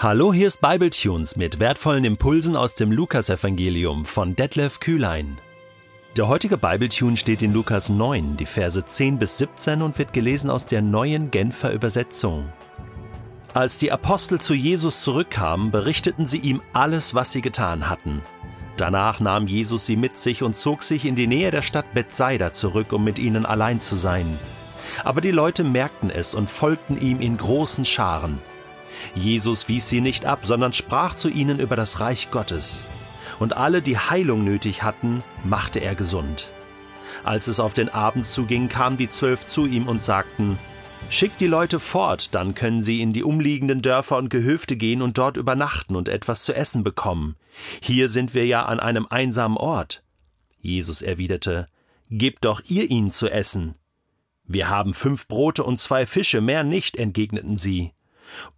Hallo, hier ist Bibletunes mit wertvollen Impulsen aus dem Lukasevangelium von Detlef Kühlein. Der heutige Bibletune steht in Lukas 9, die Verse 10 bis 17 und wird gelesen aus der neuen Genfer Übersetzung. Als die Apostel zu Jesus zurückkamen, berichteten sie ihm alles, was sie getan hatten. Danach nahm Jesus sie mit sich und zog sich in die Nähe der Stadt Bethsaida zurück, um mit ihnen allein zu sein. Aber die Leute merkten es und folgten ihm in großen Scharen. Jesus wies sie nicht ab, sondern sprach zu ihnen über das Reich Gottes. Und alle, die Heilung nötig hatten, machte er gesund. Als es auf den Abend zuging, kamen die Zwölf zu ihm und sagten, Schickt die Leute fort, dann können sie in die umliegenden Dörfer und Gehöfte gehen und dort übernachten und etwas zu essen bekommen. Hier sind wir ja an einem einsamen Ort. Jesus erwiderte, Gebt doch ihr ihnen zu essen. Wir haben fünf Brote und zwei Fische, mehr nicht, entgegneten sie.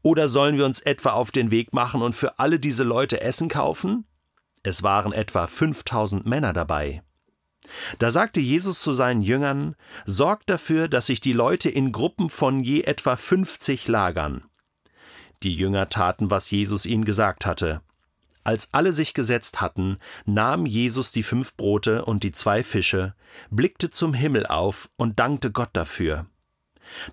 Oder sollen wir uns etwa auf den Weg machen und für alle diese Leute Essen kaufen? Es waren etwa 5000 Männer dabei. Da sagte Jesus zu seinen Jüngern: Sorgt dafür, dass sich die Leute in Gruppen von je etwa 50 lagern. Die Jünger taten, was Jesus ihnen gesagt hatte. Als alle sich gesetzt hatten, nahm Jesus die fünf Brote und die zwei Fische, blickte zum Himmel auf und dankte Gott dafür.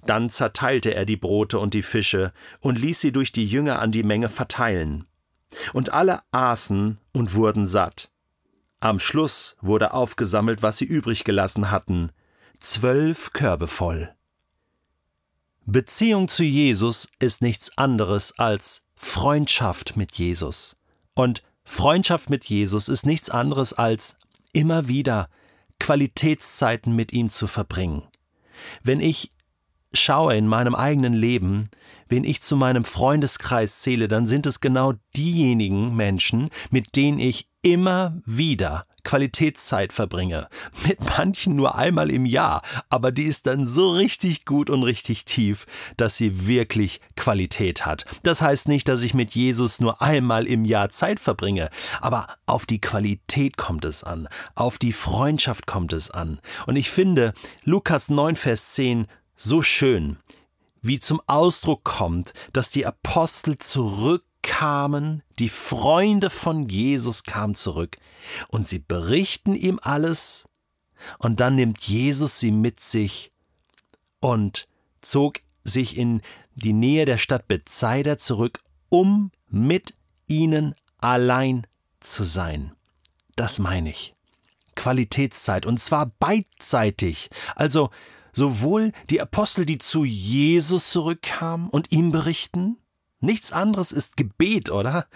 Dann zerteilte er die Brote und die Fische und ließ sie durch die Jünger an die Menge verteilen. Und alle aßen und wurden satt. Am Schluss wurde aufgesammelt, was sie übrig gelassen hatten, zwölf Körbe voll. Beziehung zu Jesus ist nichts anderes als Freundschaft mit Jesus. Und Freundschaft mit Jesus ist nichts anderes als immer wieder Qualitätszeiten mit ihm zu verbringen. Wenn ich schaue in meinem eigenen Leben, wen ich zu meinem Freundeskreis zähle, dann sind es genau diejenigen Menschen, mit denen ich immer wieder Qualitätszeit verbringe. Mit manchen nur einmal im Jahr, aber die ist dann so richtig gut und richtig tief, dass sie wirklich Qualität hat. Das heißt nicht, dass ich mit Jesus nur einmal im Jahr Zeit verbringe, aber auf die Qualität kommt es an, auf die Freundschaft kommt es an. Und ich finde, Lukas 9, Vers 10 so schön, wie zum Ausdruck kommt, dass die Apostel zurückkamen, die Freunde von Jesus kamen zurück und sie berichten ihm alles und dann nimmt Jesus sie mit sich und zog sich in die Nähe der Stadt Bethsaida zurück, um mit ihnen allein zu sein. Das meine ich. Qualitätszeit und zwar beidseitig. Also sowohl die Apostel, die zu Jesus zurückkamen und ihm berichten, nichts anderes ist Gebet, oder?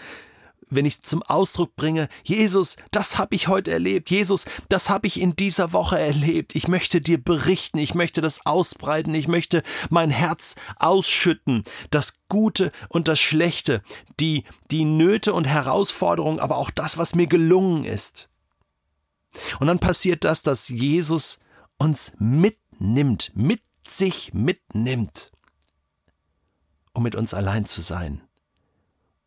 Wenn ich zum Ausdruck bringe, Jesus, das habe ich heute erlebt, Jesus, das habe ich in dieser Woche erlebt, ich möchte dir berichten, ich möchte das ausbreiten, ich möchte mein Herz ausschütten, das Gute und das Schlechte, die, die Nöte und Herausforderungen, aber auch das, was mir gelungen ist. Und dann passiert das, dass Jesus uns mit nimmt, mit sich mitnimmt, um mit uns allein zu sein,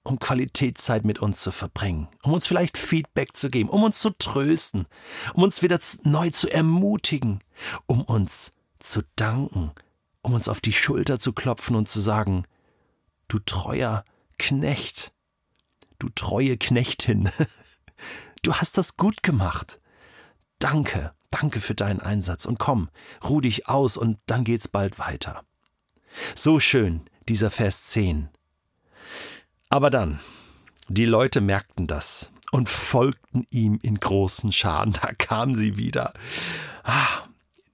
um Qualitätszeit mit uns zu verbringen, um uns vielleicht Feedback zu geben, um uns zu trösten, um uns wieder neu zu ermutigen, um uns zu danken, um uns auf die Schulter zu klopfen und zu sagen, du treuer Knecht, du treue Knechtin, du hast das gut gemacht. Danke. Danke für deinen Einsatz und komm, ruh dich aus und dann geht's bald weiter. So schön, dieser Vers 10. Aber dann, die Leute merkten das und folgten ihm in großen Scharen. Da kamen sie wieder. Ah,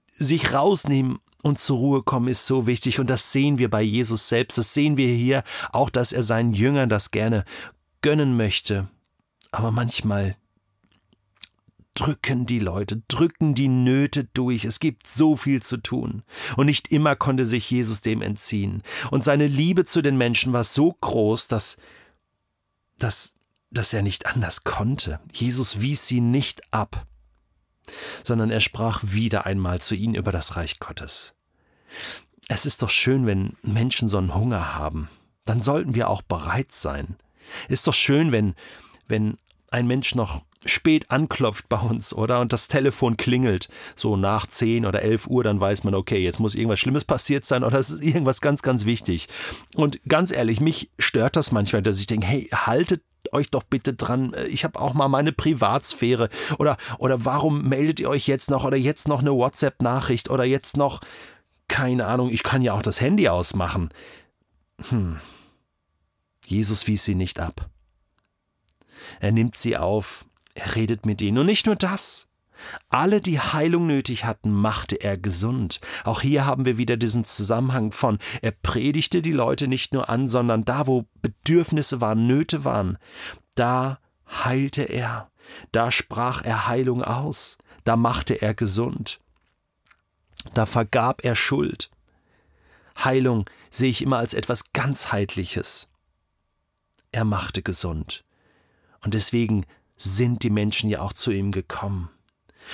sich rausnehmen und zur Ruhe kommen ist so wichtig und das sehen wir bei Jesus selbst. Das sehen wir hier auch, dass er seinen Jüngern das gerne gönnen möchte. Aber manchmal drücken die Leute, drücken die Nöte durch. Es gibt so viel zu tun. Und nicht immer konnte sich Jesus dem entziehen. Und seine Liebe zu den Menschen war so groß, dass, dass, dass er nicht anders konnte. Jesus wies sie nicht ab, sondern er sprach wieder einmal zu ihnen über das Reich Gottes. Es ist doch schön, wenn Menschen so einen Hunger haben. Dann sollten wir auch bereit sein. Ist doch schön, wenn, wenn ein Mensch noch spät anklopft bei uns, oder? Und das Telefon klingelt, so nach 10 oder 11 Uhr, dann weiß man, okay, jetzt muss irgendwas Schlimmes passiert sein oder es ist irgendwas ganz, ganz wichtig. Und ganz ehrlich, mich stört das manchmal, dass ich denke, hey, haltet euch doch bitte dran. Ich habe auch mal meine Privatsphäre. Oder, oder warum meldet ihr euch jetzt noch? Oder jetzt noch eine WhatsApp-Nachricht? Oder jetzt noch, keine Ahnung, ich kann ja auch das Handy ausmachen. Hm. Jesus wies sie nicht ab. Er nimmt sie auf, er redet mit ihnen. Und nicht nur das. Alle, die Heilung nötig hatten, machte er gesund. Auch hier haben wir wieder diesen Zusammenhang von, er predigte die Leute nicht nur an, sondern da, wo Bedürfnisse waren, Nöte waren, da heilte er, da sprach er Heilung aus, da machte er gesund, da vergab er Schuld. Heilung sehe ich immer als etwas ganzheitliches. Er machte gesund. Und deswegen sind die Menschen ja auch zu ihm gekommen.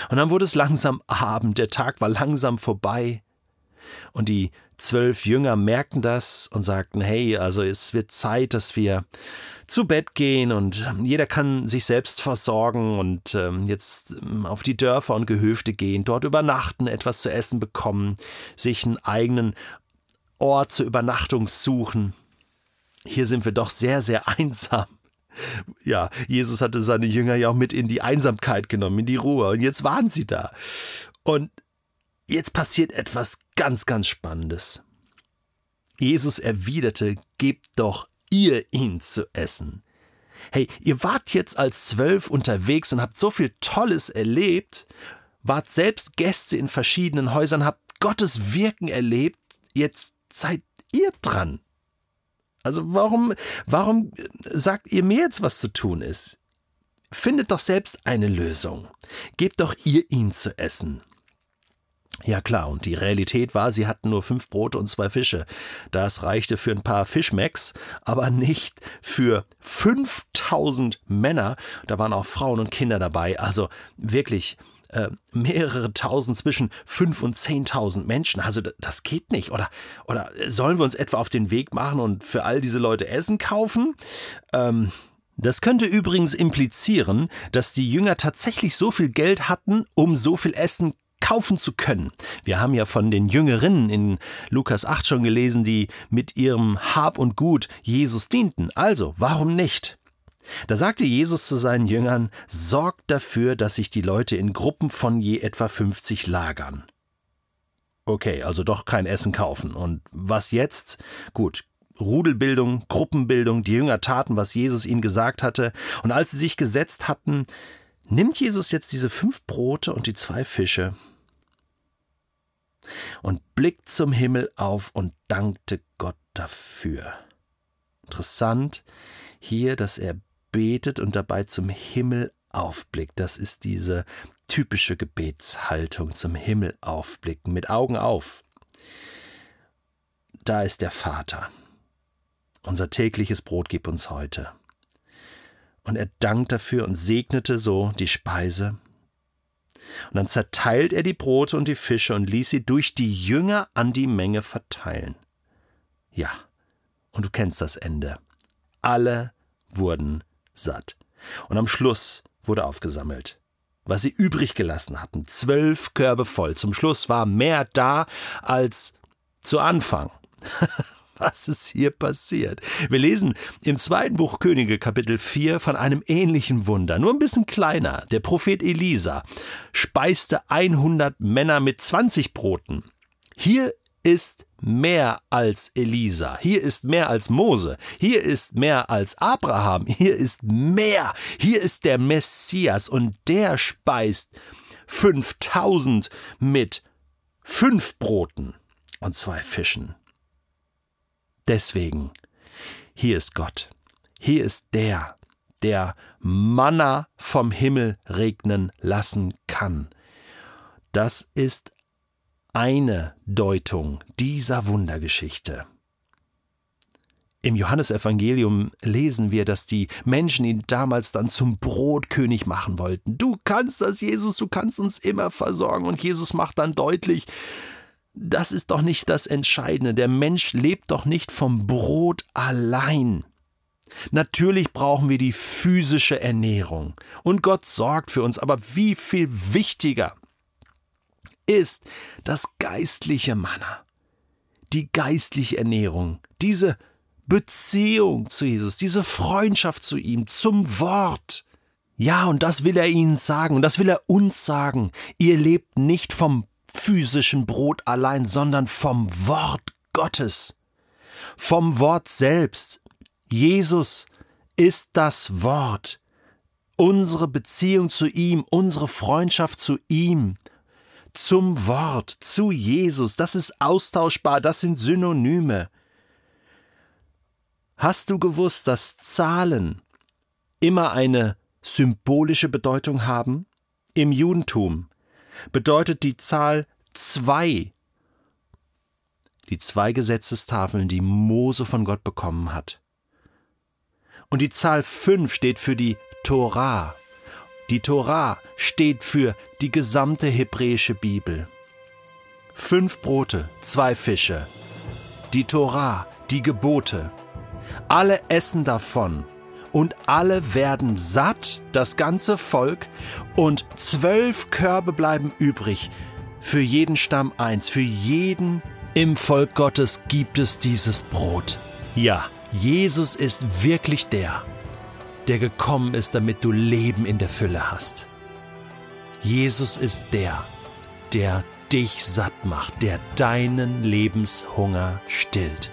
Und dann wurde es langsam Abend, der Tag war langsam vorbei. Und die zwölf Jünger merkten das und sagten, hey, also es wird Zeit, dass wir zu Bett gehen und jeder kann sich selbst versorgen und ähm, jetzt ähm, auf die Dörfer und Gehöfte gehen, dort übernachten, etwas zu essen bekommen, sich einen eigenen Ort zur Übernachtung suchen. Hier sind wir doch sehr, sehr einsam. Ja, Jesus hatte seine Jünger ja auch mit in die Einsamkeit genommen, in die Ruhe. Und jetzt waren sie da. Und jetzt passiert etwas ganz, ganz Spannendes. Jesus erwiderte, gebt doch ihr ihn zu essen. Hey, ihr wart jetzt als zwölf unterwegs und habt so viel Tolles erlebt, wart selbst Gäste in verschiedenen Häusern, habt Gottes Wirken erlebt, jetzt seid ihr dran. Also warum, warum sagt ihr mir jetzt, was zu tun ist? Findet doch selbst eine Lösung. Gebt doch ihr ihn zu essen. Ja klar, und die Realität war, sie hatten nur fünf Brote und zwei Fische. Das reichte für ein paar Fischmecks, aber nicht für 5000 Männer. Da waren auch Frauen und Kinder dabei. Also wirklich äh, mehrere tausend, zwischen fünf und zehntausend Menschen. Also das geht nicht. Oder, oder sollen wir uns etwa auf den Weg machen und für all diese Leute Essen kaufen? Ähm, das könnte übrigens implizieren, dass die Jünger tatsächlich so viel Geld hatten, um so viel Essen kaufen zu können. Wir haben ja von den Jüngerinnen in Lukas 8 schon gelesen, die mit ihrem Hab und Gut Jesus dienten. Also, warum nicht? Da sagte Jesus zu seinen Jüngern, sorgt dafür, dass sich die Leute in Gruppen von je etwa 50 lagern. Okay, also doch kein Essen kaufen. Und was jetzt? Gut, Rudelbildung, Gruppenbildung, die Jünger taten, was Jesus ihnen gesagt hatte, und als sie sich gesetzt hatten, nimmt Jesus jetzt diese fünf Brote und die zwei Fische und blickt zum Himmel auf und dankte Gott dafür. Interessant hier, dass er betet und dabei zum Himmel aufblickt. Das ist diese typische Gebetshaltung zum Himmel aufblicken, mit Augen auf. Da ist der Vater. Unser tägliches Brot gib uns heute. Und er dankt dafür und segnete so die Speise. Und dann zerteilt er die Brote und die Fische und ließ sie durch die Jünger an die Menge verteilen. Ja, und du kennst das Ende. Alle wurden satt. Und am Schluss wurde aufgesammelt. Was sie übrig gelassen hatten, zwölf Körbe voll. Zum Schluss war mehr da als zu Anfang. Was ist hier passiert? Wir lesen im zweiten Buch Könige Kapitel 4 von einem ähnlichen Wunder, nur ein bisschen kleiner. Der Prophet Elisa speiste 100 Männer mit 20 Broten. Hier ist mehr als Elisa, hier ist mehr als Mose, hier ist mehr als Abraham, hier ist mehr, hier ist der Messias. Und der speist 5000 mit fünf Broten und zwei Fischen. Deswegen, hier ist Gott, hier ist der, der Manna vom Himmel regnen lassen kann. Das ist eine Deutung dieser Wundergeschichte. Im Johannesevangelium lesen wir, dass die Menschen ihn damals dann zum Brotkönig machen wollten. Du kannst das, Jesus, du kannst uns immer versorgen. Und Jesus macht dann deutlich, das ist doch nicht das Entscheidende. Der Mensch lebt doch nicht vom Brot allein. Natürlich brauchen wir die physische Ernährung und Gott sorgt für uns, aber wie viel wichtiger ist das geistliche Manna, die geistliche Ernährung, diese Beziehung zu Jesus, diese Freundschaft zu ihm, zum Wort. Ja, und das will er ihnen sagen und das will er uns sagen. Ihr lebt nicht vom physischen Brot allein, sondern vom Wort Gottes, vom Wort selbst. Jesus ist das Wort. Unsere Beziehung zu ihm, unsere Freundschaft zu ihm, zum Wort, zu Jesus, das ist austauschbar, das sind Synonyme. Hast du gewusst, dass Zahlen immer eine symbolische Bedeutung haben? Im Judentum bedeutet die Zahl zwei die zwei Gesetzestafeln, die Mose von Gott bekommen hat. Und die Zahl fünf steht für die Torah. Die Torah steht für die gesamte hebräische Bibel. Fünf Brote, zwei Fische. Die Torah, die Gebote. Alle essen davon und alle werden satt, das ganze Volk, und zwölf Körbe bleiben übrig, für jeden Stamm eins, für jeden im Volk Gottes gibt es dieses Brot. Ja, Jesus ist wirklich der, der gekommen ist, damit du Leben in der Fülle hast. Jesus ist der, der dich satt macht, der deinen Lebenshunger stillt.